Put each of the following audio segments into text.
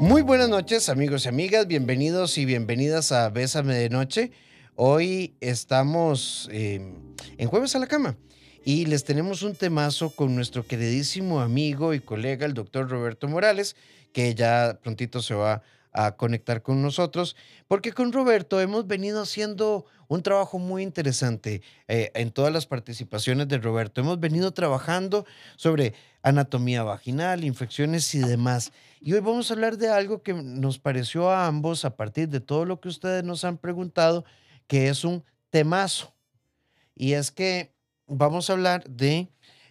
Muy buenas noches, amigos y amigas. Bienvenidos y bienvenidas a Bésame de Noche. Hoy estamos eh, en Jueves a la Cama y les tenemos un temazo con nuestro queridísimo amigo y colega, el doctor Roberto Morales, que ya prontito se va a conectar con nosotros, porque con Roberto hemos venido haciendo un trabajo muy interesante eh, en todas las participaciones de Roberto. Hemos venido trabajando sobre anatomía vaginal, infecciones y demás. Y hoy vamos a hablar de algo que nos pareció a ambos a partir de todo lo que ustedes nos han preguntado, que es un temazo. Y es que vamos a hablar de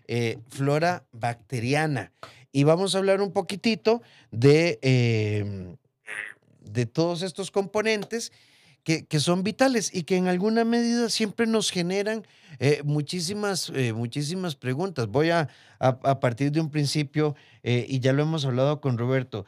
eh, flora bacteriana y vamos a hablar un poquitito de... Em, de todos estos componentes que, son vitales y que en alguna medida siempre nos generan eh, muchísimas, eh, muchísimas preguntas. Voy a, a, partir de un principio, eh, y ya lo hemos hablado con Roberto,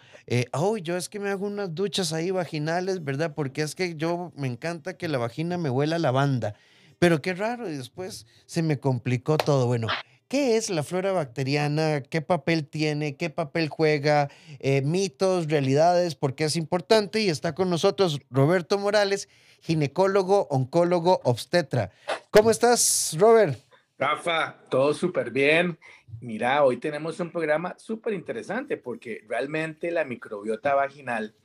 oh, yo es que me hago unas duchas ahí vaginales, ¿verdad? Porque es que yo me encanta que la vagina me huela lavanda. Pero qué raro, y después se me complicó todo. Bueno, ¿Qué es la flora bacteriana? ¿Qué papel tiene? ¿Qué papel juega? Eh, mitos, realidades, por qué es importante. Y está con nosotros Roberto Morales, ginecólogo, oncólogo, obstetra. ¿Cómo estás, Robert? Rafa, todo súper bien. Mira, hoy tenemos un programa súper interesante porque realmente la microbiota vaginal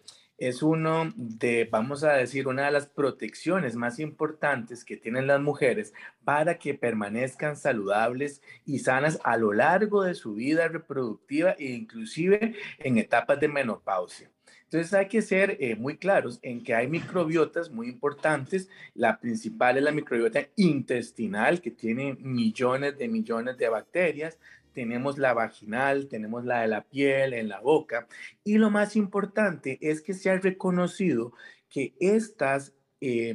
es uno de, vamos a decir, una de las protecciones más importantes que tienen las mujeres para que permanezcan saludables y sanas a lo largo de su vida reproductiva e inclusive en etapas de menopausia. Entonces hay que ser eh, muy claros en que hay microbiotas muy importantes. La principal es la microbiota intestinal, que tiene millones de millones de bacterias tenemos la vaginal, tenemos la de la piel, en la boca. Y lo más importante es que se ha reconocido que estas eh,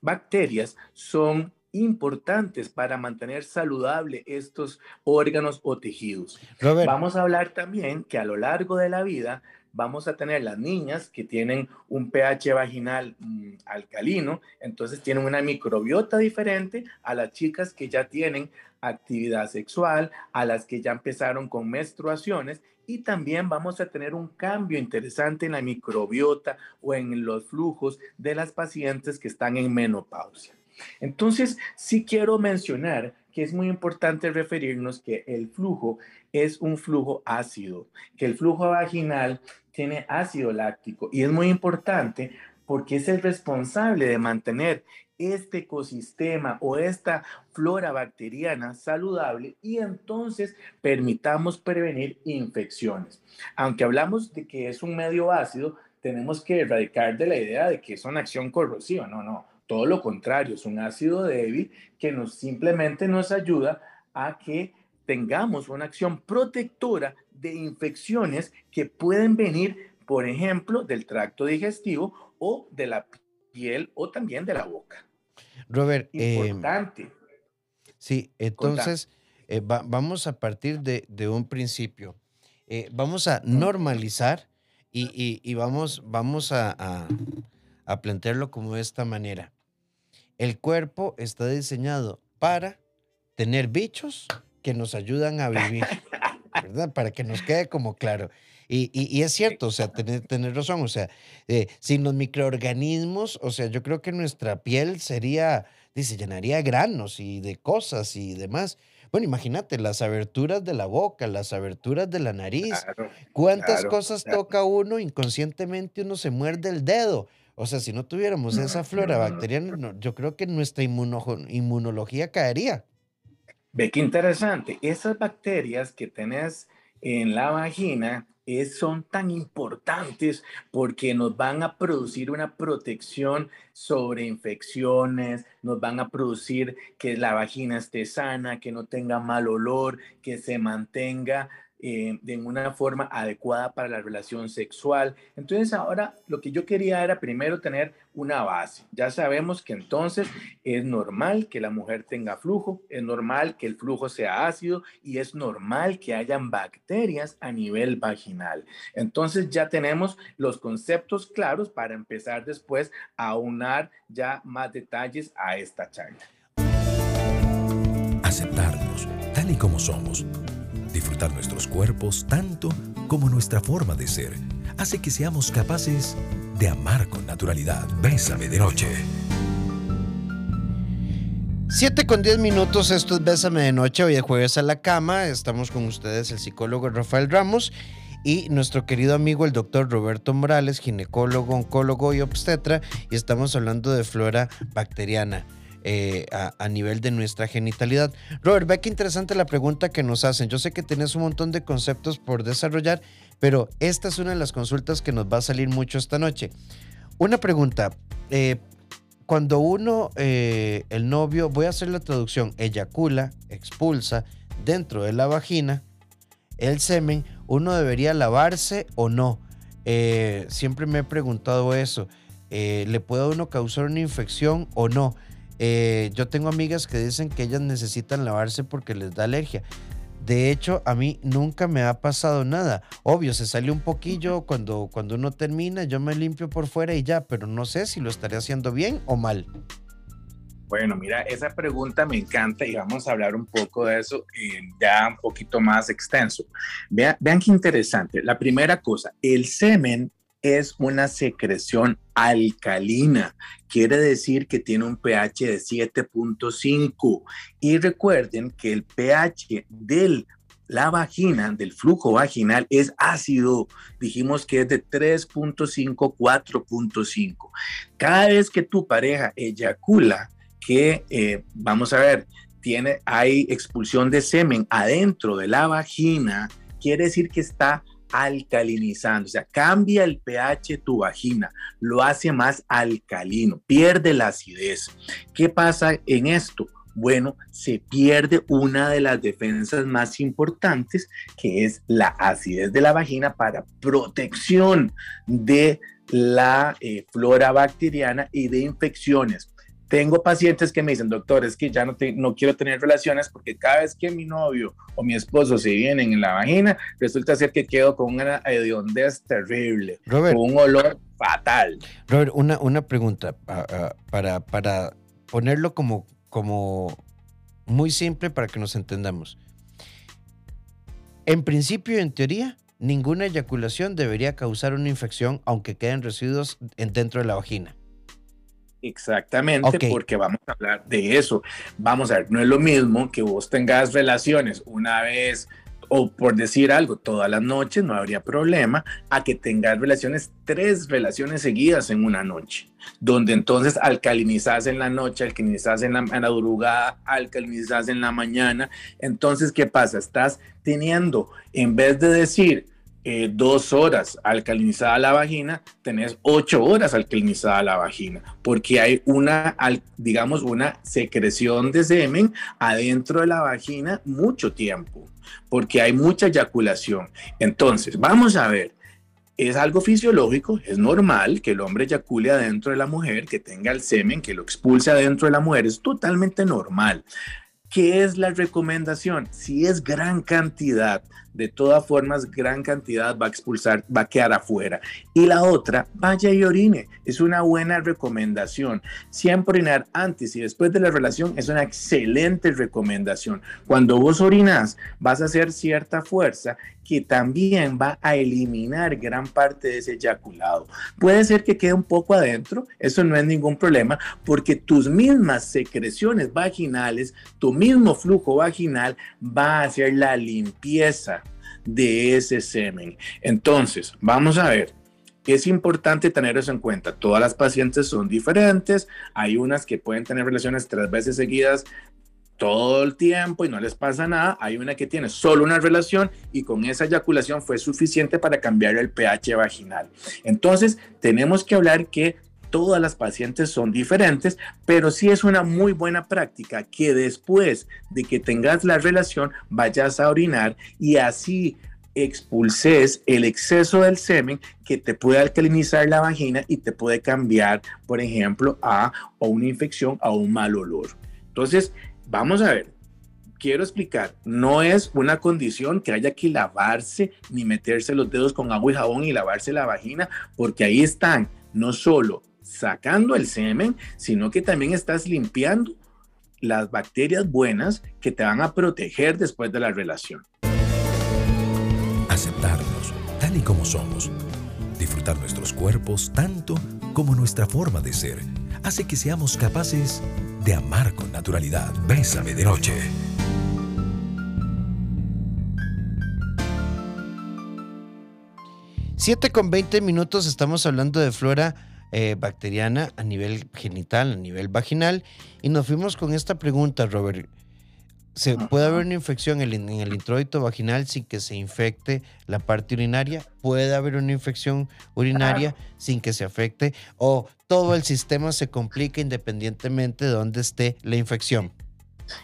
bacterias son importantes para mantener saludable estos órganos o tejidos. Vamos a hablar también que a lo largo de la vida vamos a tener las niñas que tienen un pH vaginal mm, alcalino, entonces tienen una microbiota diferente a las chicas que ya tienen actividad sexual, a las que ya empezaron con menstruaciones y también vamos a tener un cambio interesante en la microbiota o en los flujos de las pacientes que están en menopausia. Entonces, sí quiero mencionar que es muy importante referirnos que el flujo es un flujo ácido, que el flujo vaginal tiene ácido láctico y es muy importante porque es el responsable de mantener este ecosistema o esta flora bacteriana saludable y entonces permitamos prevenir infecciones. Aunque hablamos de que es un medio ácido, tenemos que erradicar de la idea de que es una acción corrosiva. No, no, todo lo contrario, es un ácido débil que nos simplemente nos ayuda a que tengamos una acción protectora de infecciones que pueden venir, por ejemplo, del tracto digestivo o de la piel o también de la boca. Robert, eh, importante. sí, entonces eh, vamos a partir de, un principio. Eh, vamos a normalizar y, vamos, vamos a, a plantearlo como de esta manera. El cuerpo está diseñado para tener bichos que nos ayudan a vivir, ¿verdad? Para que nos quede como claro. Y, es cierto, o sea, tener, tener razón, o sea, eh, sin los microorganismos, o sea, yo creo que nuestra piel sería, dice, llenaría de granos y de cosas y demás. Bueno, imagínate las aberturas de la boca, las aberturas de la nariz. ¿Cuántas cosas toca uno inconscientemente? Uno se muerde el dedo. O sea, si no tuviéramos esa flora bacteriana, yo creo que nuestra inmunología caería. Ve qué interesante. Esas bacterias que tenés en la vagina son tan importantes porque nos van a producir una protección sobre infecciones, nos van a producir que la vagina esté sana, que no tenga mal olor, que se mantenga eh, de una forma adecuada para la relación sexual. Entonces ahora lo que yo quería era primero tener una base. Ya sabemos que entonces es normal que la mujer tenga flujo, es normal que el flujo sea ácido y es normal que hayan bacterias a nivel vaginal. Entonces ya tenemos los conceptos claros para empezar después a aunar ya más detalles a esta charla. Aceptarnos tal y como somos nuestros cuerpos tanto como nuestra forma de ser hace que seamos capaces de amar con naturalidad. Bésame de noche. 7 con 10 minutos, esto es Bésame de Noche, hoy es jueves a la cama, estamos con ustedes el psicólogo Rafael Ramos y nuestro querido amigo el doctor Roberto Morales, ginecólogo, oncólogo y obstetra, y estamos hablando de flora bacteriana. Eh, a, nivel de nuestra genitalidad. Robert, ve qué interesante la pregunta que nos hacen. Yo sé que tienes un montón de conceptos por desarrollar, pero esta es una de las consultas que nos va a salir mucho esta noche. Una pregunta. Eh, cuando uno, eh, el novio, voy a hacer la traducción, eyacula, expulsa dentro de la vagina el semen, uno debería lavarse o no. siempre me he preguntado eso. ¿Le puede uno causar una infección o no? Eh, yo tengo amigas que dicen que ellas necesitan lavarse porque les da alergia. De hecho, a mí nunca me ha pasado nada. Obvio, se sale un poquillo cuando, cuando uno termina, yo me limpio por fuera y ya, pero no sé si lo estaré haciendo bien o mal. Bueno, mira, esa pregunta me encanta y vamos a hablar un poco de eso eh, ya un poquito más extenso. Vean, vean qué interesante. La primera cosa, el semen es una secreción alcalina. Quiere decir que tiene un pH de 7.5. Y recuerden que el pH de la vagina, del flujo vaginal, es ácido. Dijimos que es de 3.5, 4.5. Cada vez que tu pareja eyacula, que eh, vamos a ver, tiene, hay expulsión de semen adentro de la vagina, quiere decir que está alcalinizando, o sea, cambia el pH tu vagina, lo hace más alcalino, pierde la acidez. ¿Qué pasa en esto? Bueno, se pierde una de las defensas más importantes, que es la acidez de la vagina para protección de la eh, flora bacteriana y de infecciones. Tengo pacientes que me dicen, doctor, es que ya no, no quiero tener relaciones porque cada vez que mi novio o mi esposo se vienen en la vagina, resulta ser que quedo con una hediondez terrible, con un olor fatal. Robert, una, una pregunta para, para ponerlo como, como muy simple para que nos entendamos. En principio, en teoría, ninguna eyaculación debería causar una infección aunque queden residuos dentro de la vagina. Exactamente, porque vamos a hablar de eso. Vamos a ver, no es lo mismo que vos tengas relaciones una vez o por decir algo, todas las noches no habría problema, a que tengas relaciones, tres relaciones seguidas en una noche, donde entonces alcalinizas en la noche, alcalinizas en la, en la madrugada, alcalinizas en la mañana. Entonces, ¿qué pasa? Estás teniendo, en vez de decir, eh, dos horas alcalinizada la vagina, tenés ocho horas alcalinizada la vagina, porque hay una, digamos, una secreción de semen adentro de la vagina mucho tiempo, porque hay mucha eyaculación. Entonces, vamos a ver, es algo fisiológico, es normal que el hombre eyacule adentro de la mujer, que tenga el semen, que lo expulse adentro de la mujer, es totalmente normal. ¿Qué es la recomendación? Si es gran cantidad, de todas formas, gran cantidad va a expulsar, va a quedar afuera. Y la otra, vaya y orine. Es una buena recomendación. Siempre orinar antes y después de la relación es una excelente recomendación. Cuando vos orinas, vas a hacer cierta fuerza que también va a eliminar gran parte de ese eyaculado. Puede ser que quede un poco adentro, eso no es ningún problema, porque tus mismas secreciones vaginales, tu mismo flujo vaginal va a hacer la limpieza de ese semen. Entonces, vamos a ver. Es importante tener eso en cuenta. Todas las pacientes son diferentes. Hay unas que pueden tener relaciones tres veces seguidas todo el tiempo y no les pasa nada. Hay una que tiene solo una relación y con esa eyaculación fue suficiente para cambiar el pH vaginal. Entonces, tenemos que hablar que todas las pacientes son diferentes, pero sí es una muy buena práctica que después de que tengas la relación vayas a orinar y así expulses el exceso del semen que te puede alcalinizar la vagina y te puede cambiar, por ejemplo, a, una infección, a un mal olor. Entonces, vamos a ver, quiero explicar, no es una condición que haya que lavarse ni meterse los dedos con agua y jabón y lavarse la vagina, porque ahí están. No solo sacando el semen, sino que también estás limpiando las bacterias buenas que te van a proteger después de la relación. tal y como somos. Disfrutar nuestros cuerpos tanto como nuestra forma de ser hace que seamos capaces de amar con naturalidad. Bésame de noche. 7 con 20 minutos estamos hablando de flora eh, bacteriana a nivel genital, a nivel vaginal, y nos fuimos con esta pregunta, Robert. ¿Se puede haber una infección en el, introito vaginal sin que se infecte la parte urinaria? ¿Puede haber una infección urinaria sin que se afecte? ¿O todo el sistema se complica independientemente de dónde esté la infección?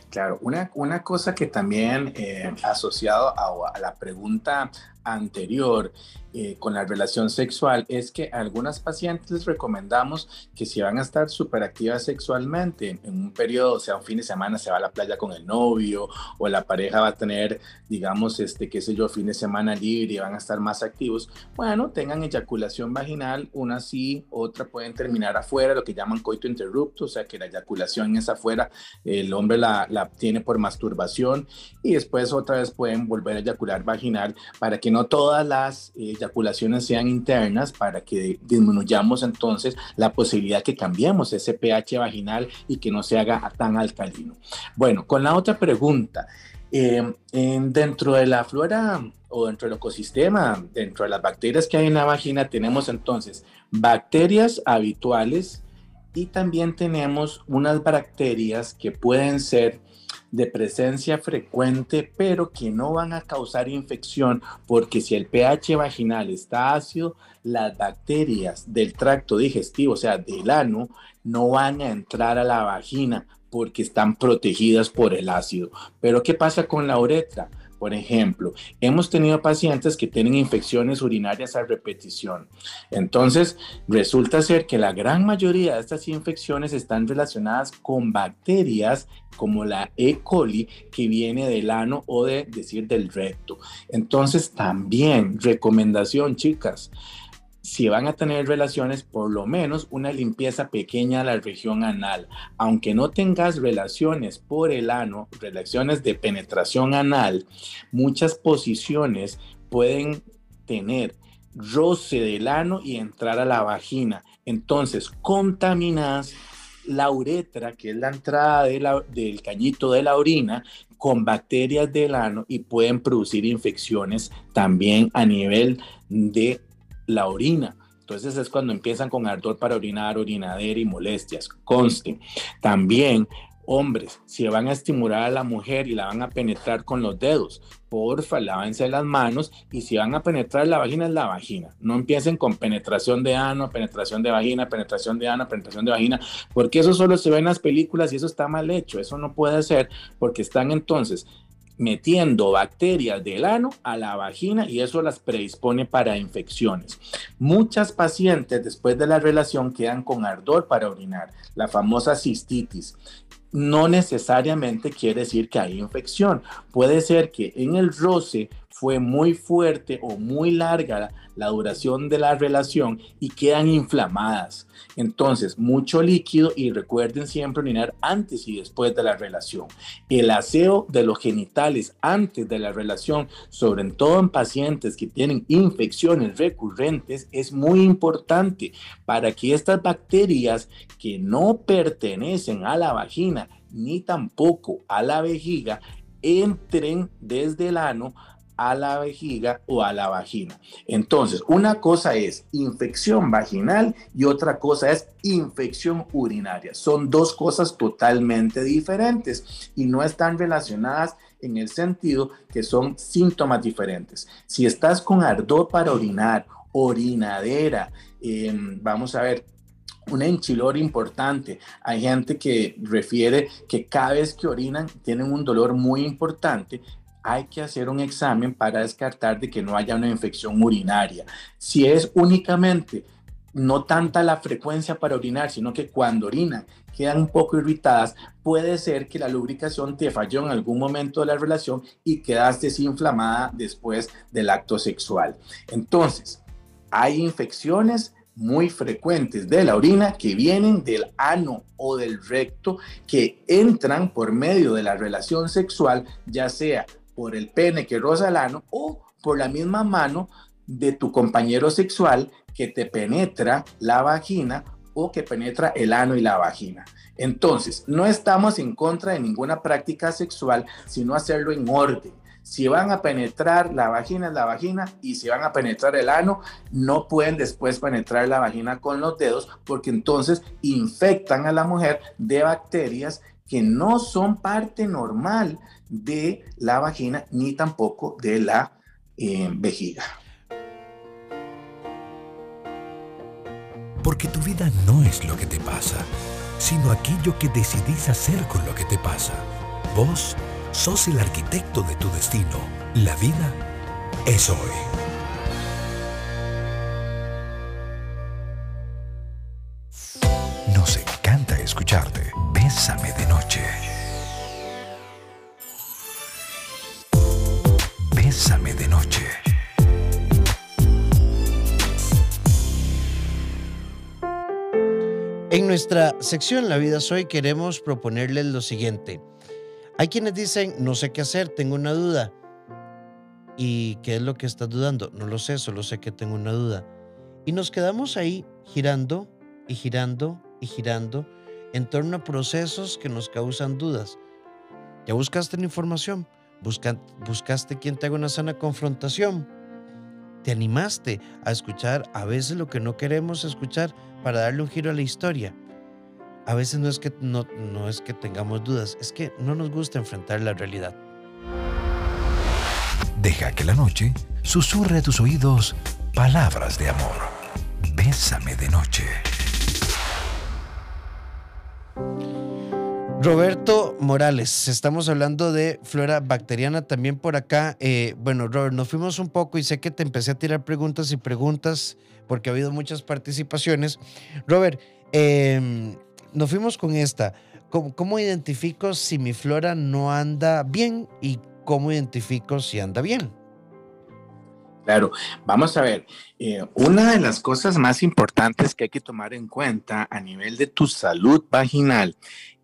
Claro, una, una cosa que también eh, asociado a, la pregunta anterior eh, con la relación sexual es que algunas pacientes recomendamos que si van a estar súper activas sexualmente en un periodo, o sea, un fin de semana se va a la playa con el novio o la pareja va a tener, digamos, este, qué sé yo, fin de semana libre y van a estar más activos, bueno, tengan eyaculación vaginal, una sí, otra pueden terminar afuera, lo que llaman coito interrupto, o sea, que la eyaculación es afuera, el hombre la, la tiene por masturbación y después otra vez pueden volver a eyacular vaginal para que no todas las eh, sean internas, para que disminuyamos entonces la posibilidad que cambiemos ese pH vaginal y que no se haga tan alcalino. Bueno, con la otra pregunta, em, dentro de la flora o dentro del ecosistema, dentro de las bacterias que hay en la vagina, tenemos entonces bacterias habituales y también tenemos unas bacterias que pueden ser de presencia frecuente, pero que no van a causar infección, porque si el pH vaginal está ácido, las bacterias del tracto digestivo, o sea, del ano, no van a entrar a la vagina porque están protegidas por el ácido. Pero ¿qué pasa con la uretra? Por ejemplo, hemos tenido pacientes que tienen infecciones urinarias a repetición. Entonces, resulta ser que la gran mayoría de estas infecciones están relacionadas con bacterias como la E. coli que viene del ano o de decir del recto. Entonces, también recomendación, chicas, si van a tener relaciones, por lo menos una limpieza pequeña a la región anal. Aunque no tengas relaciones por el ano, relaciones de penetración anal, muchas posiciones pueden tener roce del ano y entrar a la vagina. Entonces, contaminas la uretra, que es la entrada del cañito de la orina, con bacterias del ano y pueden producir infecciones también a nivel de la orina. Entonces es cuando empiezan con ardor para orinar, orinadera y molestias. Conste. También, hombres, si van a estimular a la mujer y la van a penetrar con los dedos, porfa, lávense las manos y si van a penetrar la vagina es la vagina. No empiecen con penetración de ano, penetración de vagina, penetración de ano, penetración de vagina, porque eso solo se ve en las películas y eso está mal hecho. Eso no puede ser porque están entonces metiendo bacterias del ano a la vagina y eso las predispone para infecciones. Muchas pacientes después de la relación quedan con ardor para orinar, la famosa cistitis. No necesariamente quiere decir que hay infección. Puede ser que en el roce fue muy fuerte o muy larga la duración de la relación y quedan inflamadas. Entonces, mucho líquido y recuerden siempre orinar antes y después de la relación. El aseo de los genitales antes de la relación, sobre todo en pacientes que tienen infecciones recurrentes, es muy importante para que estas bacterias que no pertenecen a la vagina ni tampoco a la vejiga entren desde el ano a la vejiga o a la vagina. Entonces, una cosa es infección vaginal y otra cosa es infección urinaria. Son dos cosas totalmente diferentes y no están relacionadas en el sentido que son síntomas diferentes. Si estás con ardor para orinar, orinadera, em, vamos a ver, un enchilor importante. Hay gente que refiere que cada vez que orinan tienen un dolor muy importante hay que hacer un examen para descartar de que no haya una infección urinaria. Si es únicamente no tanta la frecuencia para orinar, sino que cuando orinan quedan un poco irritadas, puede ser que la lubricación te falló en algún momento de la relación y quedaste desinflamada después del acto sexual. Entonces, hay infecciones muy frecuentes de la orina que vienen del ano o del recto que entran por medio de la relación sexual, ya sea por el pene que roza el ano o por la misma mano de tu compañero sexual que te penetra la vagina o que penetra el ano y la vagina. Entonces, no estamos en contra de ninguna práctica sexual, sino hacerlo en orden. Si van a penetrar la vagina, la vagina, y si van a penetrar el ano, no pueden después penetrar la vagina con los dedos, porque entonces infectan a la mujer de bacterias que no son parte normal de la vagina ni tampoco de la eh, vejiga. Porque tu vida no es lo que te pasa, sino aquello que decidís hacer con lo que te pasa. Vos sos el arquitecto de tu destino. La vida es hoy. Nos encanta escucharte. Bésame de Bésame de noche. En nuestra sección La vida soy queremos proponerles lo siguiente. Hay quienes dicen, no sé qué hacer, tengo una duda. ¿Y qué es lo que estás dudando? No lo sé, solo sé que tengo una duda. Y nos quedamos ahí girando y girando y girando en torno a procesos que nos causan dudas. Ya buscaste la información, buscaste quien te haga una sana confrontación. Te animaste a escuchar a veces lo que no queremos escuchar para darle un giro a la historia. A veces no es que, no, no es que tengamos dudas, es que no nos gusta enfrentar la realidad. Deja que la noche susurre a tus oídos palabras de amor. Bésame de noche. Roberto Morales, estamos hablando de flora bacteriana también por acá. Eh, bueno, Robert, nos fuimos un poco y sé que te empecé a tirar preguntas y preguntas porque ha habido muchas participaciones. Robert, em, nos fuimos con esta. ¿Cómo, identifico si mi flora no anda bien y cómo identifico si anda bien? Claro, vamos a ver, eh, una de las cosas más importantes que hay que tomar en cuenta a nivel de tu salud vaginal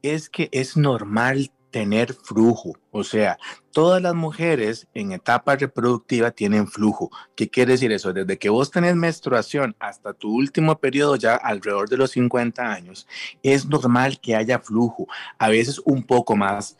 es que es normal tener flujo. O sea, todas las mujeres en etapa reproductiva tienen flujo. ¿Qué quiere decir eso? Desde que vos tenés menstruación hasta tu último periodo, ya alrededor de los 50 años, es normal que haya flujo. A veces un poco más.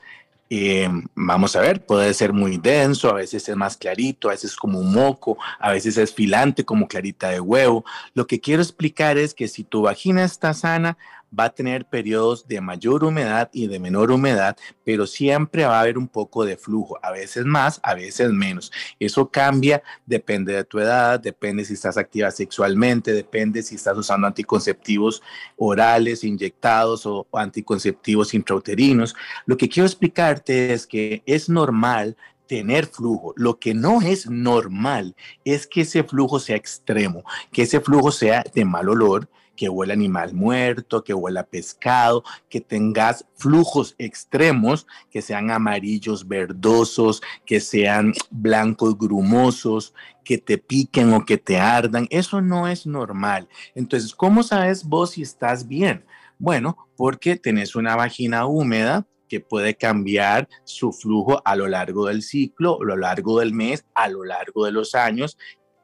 Eh, vamos a ver, puede ser muy denso, a veces es más clarito, a veces es como un moco, a veces es filante como clarita de huevo. Lo que quiero explicar es que si tu vagina está sana, va a tener periodos de mayor humedad y de menor humedad, pero siempre va a haber un poco de flujo, a veces más, a veces menos. Eso cambia, depende de tu edad, depende si estás activa sexualmente, depende si estás usando anticonceptivos orales, inyectados o, anticonceptivos intrauterinos. Lo que quiero explicarte es que es normal tener flujo. Lo que no es normal es que ese flujo sea extremo, que ese flujo sea de mal olor, que huele animal muerto, que huela pescado, que tengas flujos extremos, que sean amarillos verdosos, que sean blancos grumosos, que te piquen o que te ardan. Eso no es normal. Entonces, ¿cómo sabes vos si estás bien? Bueno, porque tenés una vagina húmeda, que puede cambiar su flujo a lo largo del ciclo, a lo largo del mes, a lo largo de los años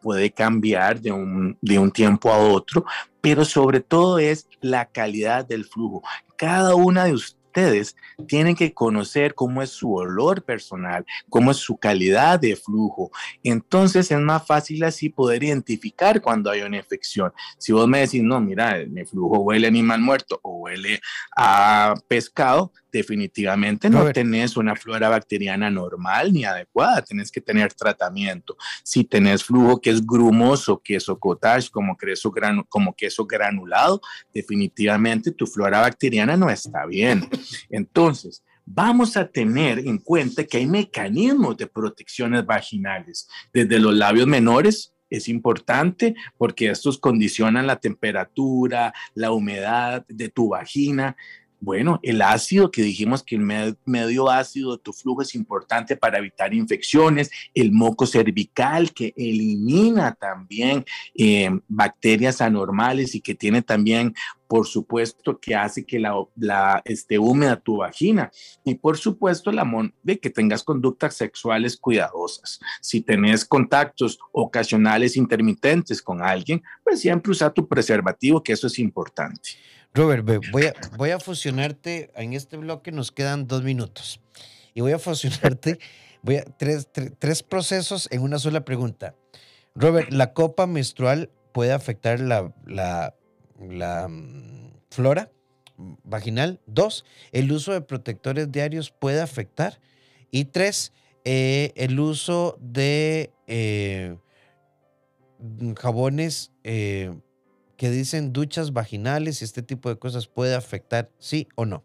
puede cambiar de un, de un tiempo a otro, pero sobre todo es la calidad del flujo. Cada una de ustedes tienen que conocer cómo es su olor personal, cómo es su calidad de flujo. Entonces es más fácil así poder identificar cuando hay una infección. Si vos me decís, no, mira, mi flujo huele a animal muerto o huele a pescado, definitivamente no tenés una flora bacteriana normal ni adecuada, tenés que tener tratamiento. Si tenés flujo que es grumoso, queso cottage, como queso, como queso granulado, definitivamente tu flora bacteriana no está bien. Entonces, vamos a tener en cuenta que hay mecanismos de protecciones vaginales, desde los labios menores es importante porque estos condicionan la temperatura, la humedad de tu vagina. Bueno, el ácido que dijimos que el medio ácido de tu flujo es importante para evitar infecciones, el moco cervical que elimina también eh, bacterias anormales y que tiene también por supuesto que hace que la, la esté húmeda tu vagina y por supuesto amor de que tengas conductas sexuales cuidadosas. Si tenés contactos ocasionales intermitentes con alguien, pues siempre usa tu preservativo, que eso es importante. Robert, voy a, fusionarte, en este bloque nos quedan dos minutos, y voy a fusionarte, voy a, tres, procesos en una sola pregunta. Robert, ¿la copa menstrual puede afectar la, la, la mm, flora vaginal? Dos, ¿el uso de protectores diarios puede afectar? Y tres, eh, el uso de eh, jabones eh, que dicen duchas vaginales y este tipo de cosas puede afectar, sí o no.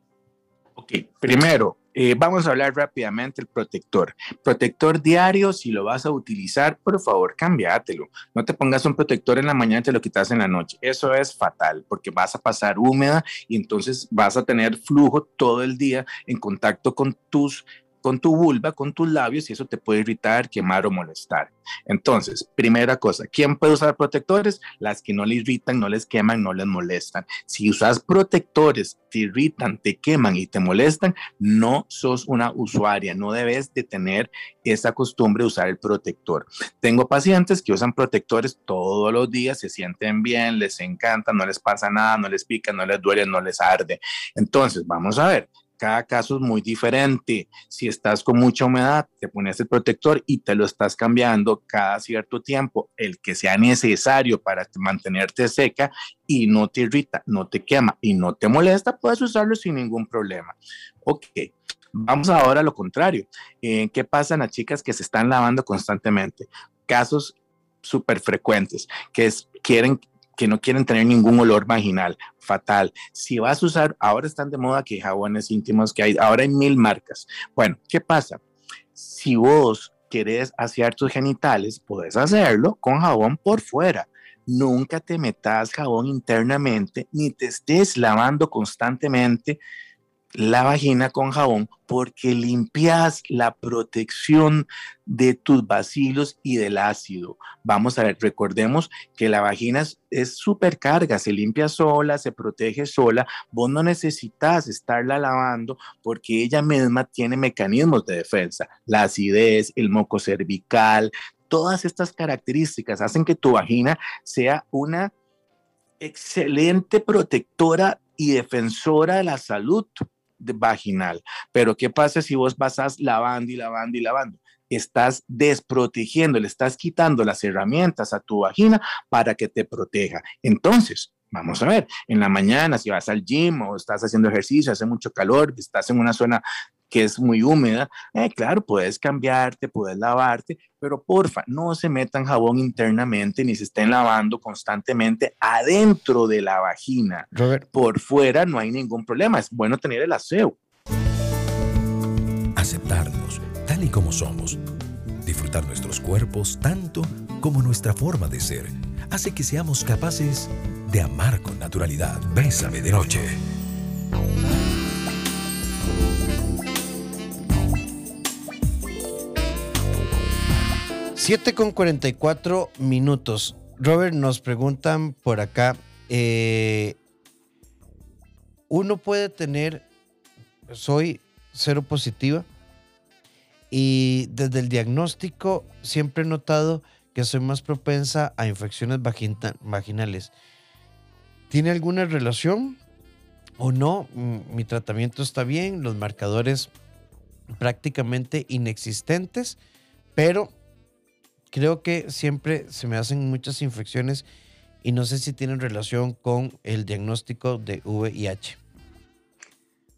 Ok, primero, eh, vamos a hablar rápidamente el protector. Protector diario, si lo vas a utilizar, por favor, cambiátelo. No te pongas un protector en la mañana y te lo quitas en la noche. Eso es fatal porque vas a pasar húmeda y entonces vas a tener flujo todo el día en contacto con tus con tu vulva, con tus labios y eso te puede irritar, quemar o molestar. Entonces, primera cosa, ¿quién puede usar protectores? Las que no le irritan, no les queman, no les molestan. Si usas protectores, te irritan, te queman y te molestan, no sos una usuaria, no debes de tener esa costumbre de usar el protector. Tengo pacientes que usan protectores todos los días, se sienten bien, les encanta, no les pasa nada, no les pica, no les duele, no les arde. Entonces, vamos a ver, cada caso es muy diferente. Si estás con mucha humedad, te pones el protector y te lo estás cambiando cada cierto tiempo, el que sea necesario para mantenerte seca y no te irrita, no te quema y no te molesta, puedes usarlo sin ningún problema. Ok, vamos ahora a lo contrario. Eh, ¿Qué pasa en las chicas que se están lavando constantemente? Casos súper frecuentes, que es, quieren que no quieren tener ningún olor vaginal, fatal. Si vas a usar, ahora están de moda que jabones íntimos que hay, ahora hay mil marcas. Bueno, ¿qué pasa? Si vos querés asear tus genitales, puedes hacerlo con jabón por fuera. Nunca te metas jabón internamente, ni te estés lavando constantemente la vagina con jabón porque limpias la protección de tus vacilos y del ácido. Vamos a ver, recordemos que la vagina es supercarga, se limpia sola, se protege sola. Vos no necesitas estarla lavando porque ella misma tiene mecanismos de defensa. La acidez, el moco cervical, todas estas características hacen que tu vagina sea una excelente protectora y defensora de la salud vaginal. Pero ¿qué pasa si vos vas lavando y lavando y lavando? Estás desprotegiendo, le estás quitando las herramientas a tu vagina para que te proteja. Entonces, Vamos a ver, en la mañana, si vas al gym o estás haciendo ejercicio, hace mucho calor, estás en una zona que es muy húmeda, eh, claro, puedes cambiarte, puedes lavarte, pero porfa, no se metan jabón internamente ni se estén lavando constantemente adentro de la vagina. Por fuera no hay ningún problema, es bueno tener el aseo. Aceptarnos tal y como somos, disfrutar nuestros cuerpos tanto como nuestra forma de ser, hace que seamos capaces de amar con naturalidad. Bésame de noche. 7 con 44 minutos. Robert, nos preguntan por acá, eh, uno puede tener, soy cero positiva y desde el diagnóstico siempre he notado que soy más propensa a infecciones vaginales. ¿Tiene alguna relación o no? Mm, mi tratamiento está bien, los marcadores prácticamente inexistentes, pero creo que siempre se me hacen muchas infecciones y no sé si tienen relación con el diagnóstico de VIH.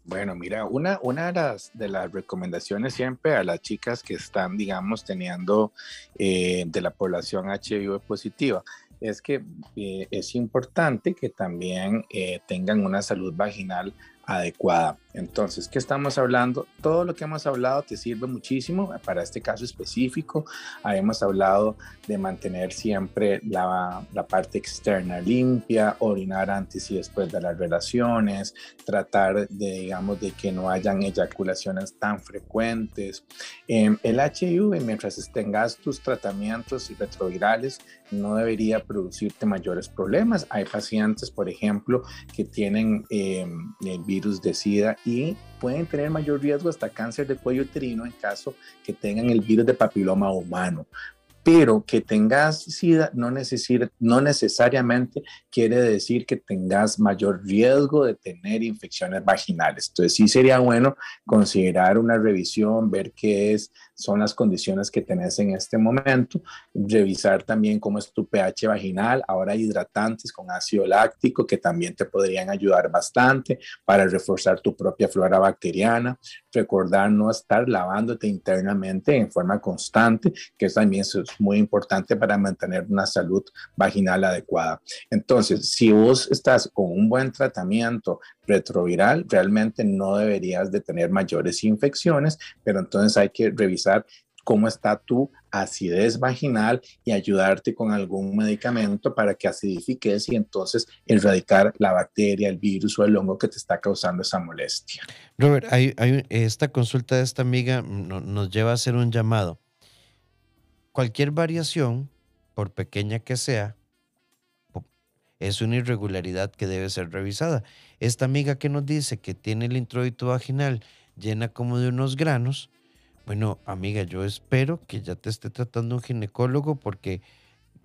Bueno, mira, una, una de, las, de las recomendaciones siempre a las chicas que están, digamos, teniendo eh, de la población HIV positiva es que eh, es importante que también eh, tengan una salud vaginal adecuada. Entonces, ¿qué estamos hablando? Todo lo que hemos hablado te sirve muchísimo para este caso específico. Hemos hablado de mantener siempre la, la, parte externa limpia, orinar antes y después de las relaciones, tratar de, digamos, de que no hayan eyaculaciones tan frecuentes. Eh, el HIV, mientras tengas tus tratamientos retrovirales, no debería producirte mayores problemas. Hay pacientes, por ejemplo, que tienen eh, el virus de SIDA y pueden tener mayor riesgo hasta cáncer de cuello uterino en caso que tengan el virus de papiloma humano pero que tengas SIDA no, no necesariamente quiere decir que tengas mayor riesgo de tener infecciones vaginales. Entonces sí sería bueno considerar una revisión, ver qué es, son las condiciones que tenés en este momento, revisar también cómo es tu pH vaginal, ahora hidratantes con ácido láctico que también te podrían ayudar bastante para reforzar tu propia flora bacteriana, recordar no estar lavándote internamente en forma constante, que también es muy importante para mantener una salud vaginal adecuada. Entonces, si vos estás con un buen tratamiento retroviral, realmente no deberías de tener mayores infecciones, pero entonces hay que revisar cómo está tu acidez vaginal y ayudarte con algún medicamento para que acidifiques y entonces erradicar la bacteria, el virus o el hongo que te está causando esa molestia. Robert, hay, esta consulta de esta amiga nos lleva a hacer un llamado. Cualquier variación, por pequeña que sea, es una irregularidad que debe ser revisada. Esta amiga que nos dice que tiene el introito vaginal llena como de unos granos, bueno, amiga, yo espero que ya te esté tratando un ginecólogo porque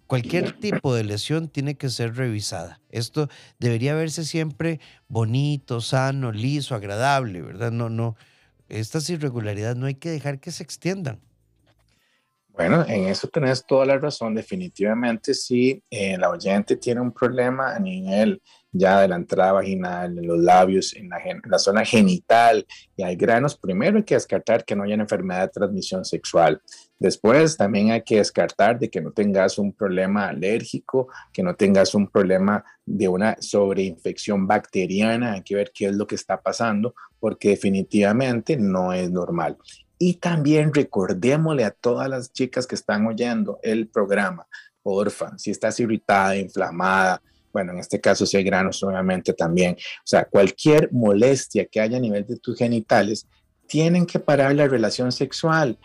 cualquier tipo de lesión tiene que ser revisada. Esto debería verse siempre bonito, sano, liso, agradable, ¿verdad? No, no, estas irregularidades no hay que dejar que se extiendan. Bueno, en eso tenés toda la razón. Definitivamente, si eh, la oyente tiene un problema a nivel ya de la entrada vaginal, en los labios, en la, zona genital y hay granos, primero hay que descartar que no haya enfermedad de transmisión sexual. Después también hay que descartar de que no tengas un problema alérgico, que no tengas un problema de una sobreinfección bacteriana. Hay que ver qué es lo que está pasando porque definitivamente no es normal. Y también recordémosle a todas las chicas que están oyendo el programa, porfa, si estás irritada, inflamada, bueno, en este caso si hay granos, obviamente también, o sea, cualquier molestia que haya a nivel de tus genitales, tienen que parar la relación sexual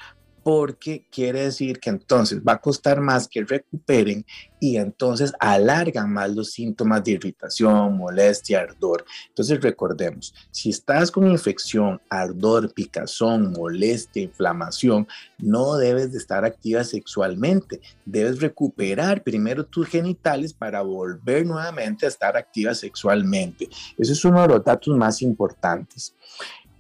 porque quiere decir que entonces va a costar más que recuperen y entonces alargan más los síntomas de irritación, molestia, ardor. Entonces recordemos, si estás con infección, ardor, picazón, molestia, inflamación, no debes de estar activa sexualmente. Debes recuperar primero tus genitales para volver nuevamente a estar activa sexualmente. Ese es uno de los datos más importantes.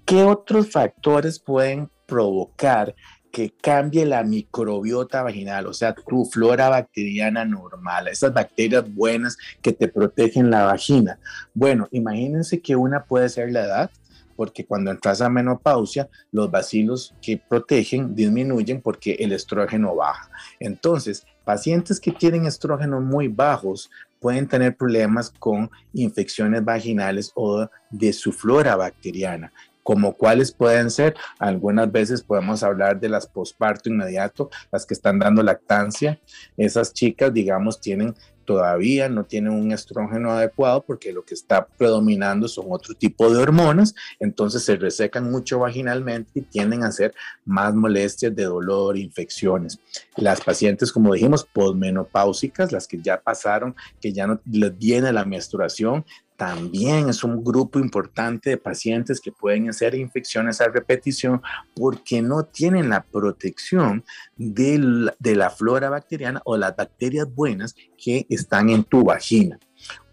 ¿Qué otros factores pueden provocar que cambie la microbiota vaginal, o sea, tu flora bacteriana normal, esas bacterias buenas que te protegen la vagina. Bueno, imagínense que una puede ser la edad, porque cuando entras a menopausia, los bacilos que protegen disminuyen porque el estrógeno baja. Entonces, pacientes que tienen estrógenos muy bajos pueden tener problemas con infecciones vaginales o de su flora bacteriana como cuáles pueden ser. Algunas veces podemos hablar de las posparto inmediato, las que están dando lactancia. Esas chicas, digamos, tienen todavía no tienen un estrógeno adecuado porque lo que está predominando son otro tipo de hormonas, entonces se resecan mucho vaginalmente y tienden a ser más molestias de dolor, infecciones. Las pacientes, como dijimos, posmenopáusicas, las que ya pasaron, que ya no les viene la menstruación, también es un grupo importante de pacientes que pueden hacer infecciones a repetición porque no tienen la protección de la, flora bacteriana o las bacterias buenas que están en tu vagina.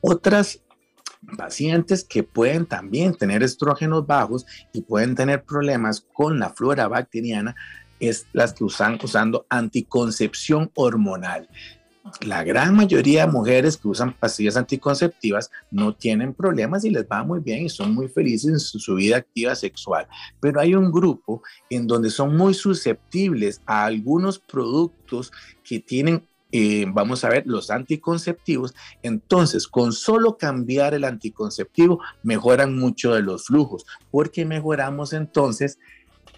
Otras pacientes que pueden también tener estrógenos bajos y pueden tener problemas con la flora bacteriana es las que usan usando anticoncepción hormonal la gran mayoría de mujeres que usan pastillas anticonceptivas no tienen problemas y les va muy bien y son muy felices en su, vida activa sexual. Pero hay un grupo en donde son muy susceptibles a algunos productos que tienen eh, vamos a ver los anticonceptivos. Entonces, con solo cambiar el anticonceptivo, mejoran mucho los flujos, porque mejoramos entonces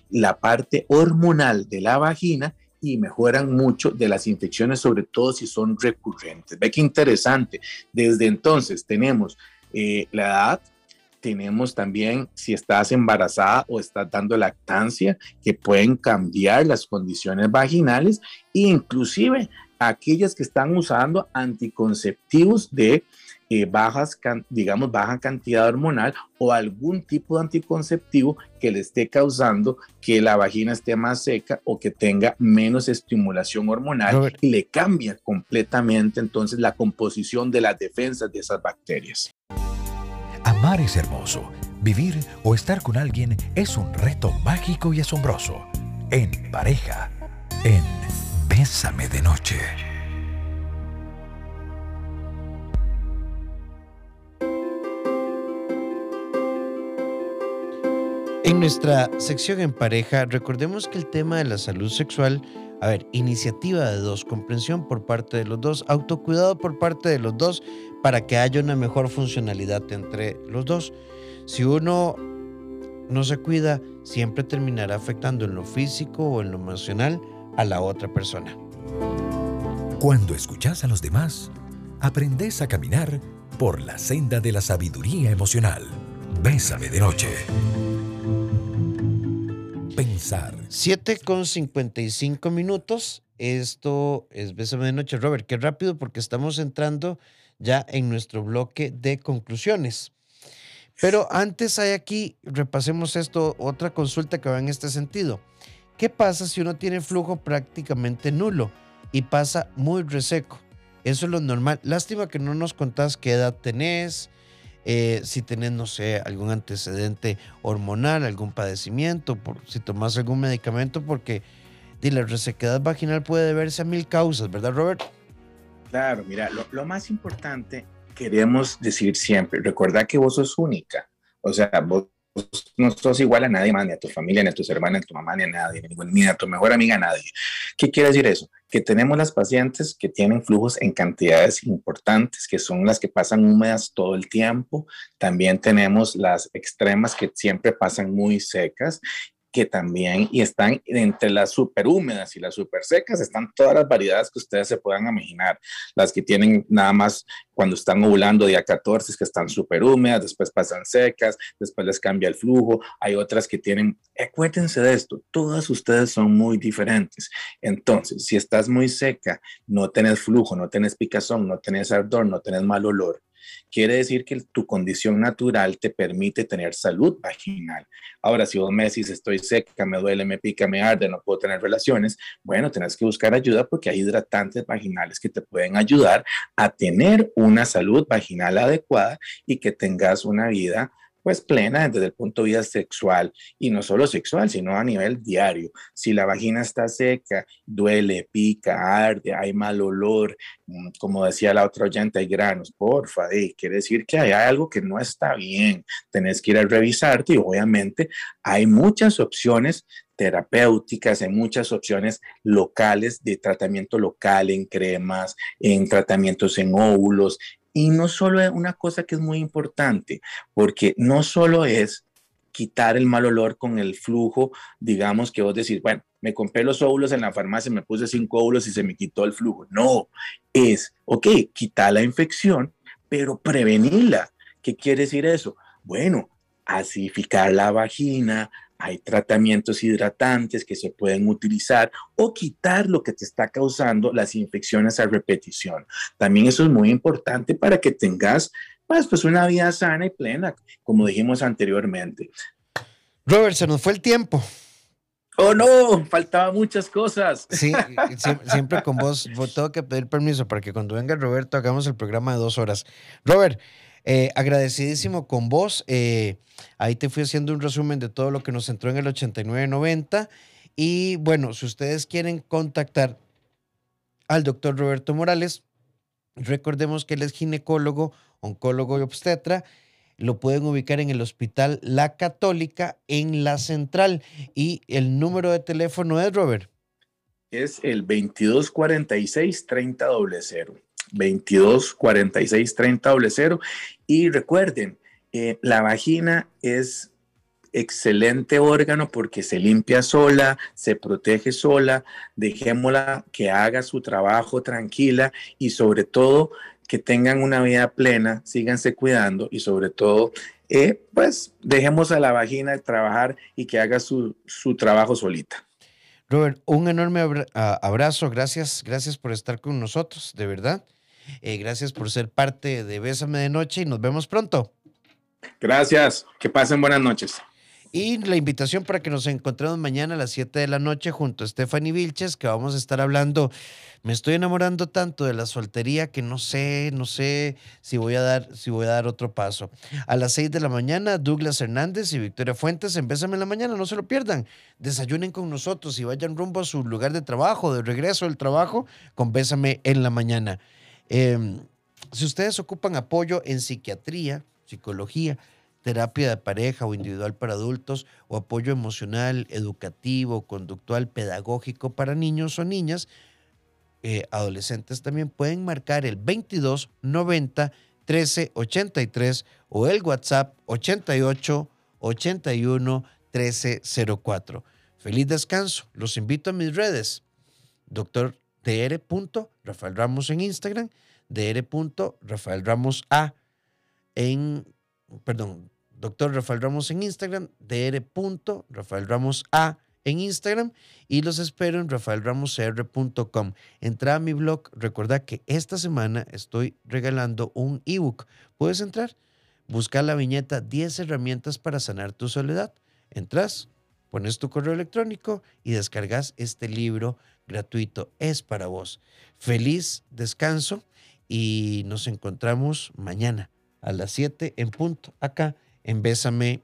la parte hormonal de la vagina y mejoran mucho de las infecciones, sobre todo si son recurrentes. Ve qué interesante. Desde entonces tenemos eh, la edad, tenemos también si estás embarazada o estás dando lactancia, que pueden cambiar las condiciones vaginales e inclusive aquellas que están usando anticonceptivos de eh, bajas, digamos, baja cantidad hormonal o algún tipo de anticonceptivo que le esté causando que la vagina esté más seca o que tenga menos estimulación hormonal y le cambia completamente entonces la composición de las defensas de esas bacterias. Amar es hermoso. Vivir o estar con alguien es un reto mágico y asombroso. En pareja, en Bésame de Noche. En nuestra sección en pareja, recordemos que el tema de la salud sexual, a ver, iniciativa de dos, comprensión por parte de los dos, autocuidado por parte de los dos, para que haya una mejor funcionalidad entre los dos. Si uno no se cuida, siempre terminará afectando en lo físico o en lo emocional a la otra persona. Cuando escuchas a los demás, aprendes a caminar por la senda de la sabiduría emocional. Bésame de noche pensar. 7 con 55 minutos. Esto es Bésame de Noche. Robert, qué rápido porque estamos entrando ya en nuestro bloque de conclusiones. Pero antes hay aquí, repasemos esto, otra consulta que va en este sentido. ¿Qué pasa si uno tiene flujo prácticamente nulo y pasa muy reseco? Eso es lo normal. Lástima que no nos contás qué edad tenés, eh, si tenés, no sé, algún antecedente hormonal, algún padecimiento, por, si tomas algún medicamento, porque la resequedad vaginal puede deberse a mil causas, ¿verdad, Robert? Claro, mira, lo, lo más importante queremos decir siempre, recuerda que vos sos única, o sea, vos no sos igual a nadie ni a tu familia, ni a tus hermanas, ni a tu mamá, ni a nadie, ni a tu mejor amiga, nadie. ¿Qué quiere decir eso? Que tenemos las pacientes que tienen flujos en cantidades importantes, que son las que pasan húmedas todo el tiempo. También tenemos las extremas que siempre pasan muy secas que también, y están entre las super húmedas y las super secas, están todas las variedades que ustedes se puedan imaginar. Las que tienen nada más cuando están ovulando día 14, que están súper húmedas, después pasan secas, después les cambia el flujo. Hay otras que tienen, acuérdense de esto, todas ustedes son muy diferentes. Entonces, si estás muy seca, no tenés flujo, no tenés picazón, no tenés ardor, no tenés mal olor, quiere decir que tu condición natural te permite tener salud vaginal. Ahora, si vos me decís estoy seca, me duele, me pica, me arde, no puedo tener relaciones, bueno, tenés que buscar ayuda porque hay hidratantes vaginales que te pueden ayudar a tener una salud vaginal adecuada y que tengas una vida pues plena desde el punto de vista sexual y no solo sexual, sino a nivel diario. Si la vagina está seca, duele, pica, arde, hay mal olor, mm, como decía la otra oyente, hay granos, porfa, quiere decir que hay algo que no está bien, tenés que ir a revisarte y obviamente hay muchas opciones terapéuticas, hay muchas opciones locales de tratamiento local en cremas, en tratamientos en óvulos, y no solo es una cosa que es muy importante, porque no solo es quitar el mal olor con el flujo, digamos que vos decís, bueno, me compré los óvulos en la farmacia, me puse cinco óvulos y se me quitó el flujo. No, es, ok, quitar la infección, pero prevenirla. ¿Qué quiere decir eso? Bueno, acidificar la vagina, hay tratamientos hidratantes que se pueden utilizar o quitar lo que te está causando las infecciones a repetición. También eso es muy importante para que tengas pues, pues una vida sana y plena, como dijimos anteriormente. Robert, se nos fue el tiempo. Oh, no, faltaban muchas cosas. Sí, siempre con vos, tengo que pedir permiso para que cuando venga Roberto hagamos el programa de dos horas. Robert, eh, agradecidísimo con vos. Eh, ahí te fui haciendo un resumen de todo lo que nos entró en el 8990. Y bueno, si ustedes quieren contactar al doctor Roberto Morales, recordemos que él es ginecólogo, oncólogo y obstetra. Lo pueden ubicar en el Hospital La Católica en la Central. Y el número de teléfono es, Robert. es el 2246 30 00. 2246 30 00. Y recuerden, eh, la vagina es excelente órgano porque se limpia sola, se protege sola, dejémosla que haga su trabajo tranquila y sobre todo que tengan una vida plena, síganse cuidando y sobre todo, eh, pues dejemos a la vagina trabajar y que haga su, su trabajo solita. Robert, un enorme abrazo, gracias, gracias por estar con nosotros, de verdad. Eh, gracias por ser parte de Bésame de Noche y nos vemos pronto. Gracias, que pasen buenas noches. Y la invitación para que nos encontremos mañana a las 7 de la noche junto a Stephanie Vilches, que vamos a estar hablando. Me estoy enamorando tanto de la soltería que no sé, no sé si voy a dar, si voy a dar otro paso. A las 6 de la mañana, Douglas Hernández y Victoria Fuentes, en en la mañana, no se lo pierdan. Desayunen con nosotros y vayan rumbo a su lugar de trabajo, de regreso del trabajo, con Bésame en la mañana. Em, si ustedes ocupan apoyo en psiquiatría, psicología, terapia de pareja o individual para adultos o apoyo emocional, educativo, conductual, pedagógico para niños o niñas, eh, adolescentes también pueden marcar el 22 90 13 83 o el WhatsApp 88 81 13 04. Feliz descanso. Los invito a mis redes. Doctor. Rafael Ramos en Instagram, Dr. Rafael Ramos A en perdón, doctor Rafael Ramos en Instagram, dr. Rafael Ramos A en Instagram y los espero en rafaelramoscr.com. Entra a mi blog, recuerda que esta semana estoy regalando un ebook. Puedes entrar, busca la viñeta 10 herramientas para sanar tu soledad. Entras, pones tu correo electrónico y descargas este libro gratuito. Es para vos. Feliz descanso y nos encontramos mañana a las 7 en punto acá en Bésame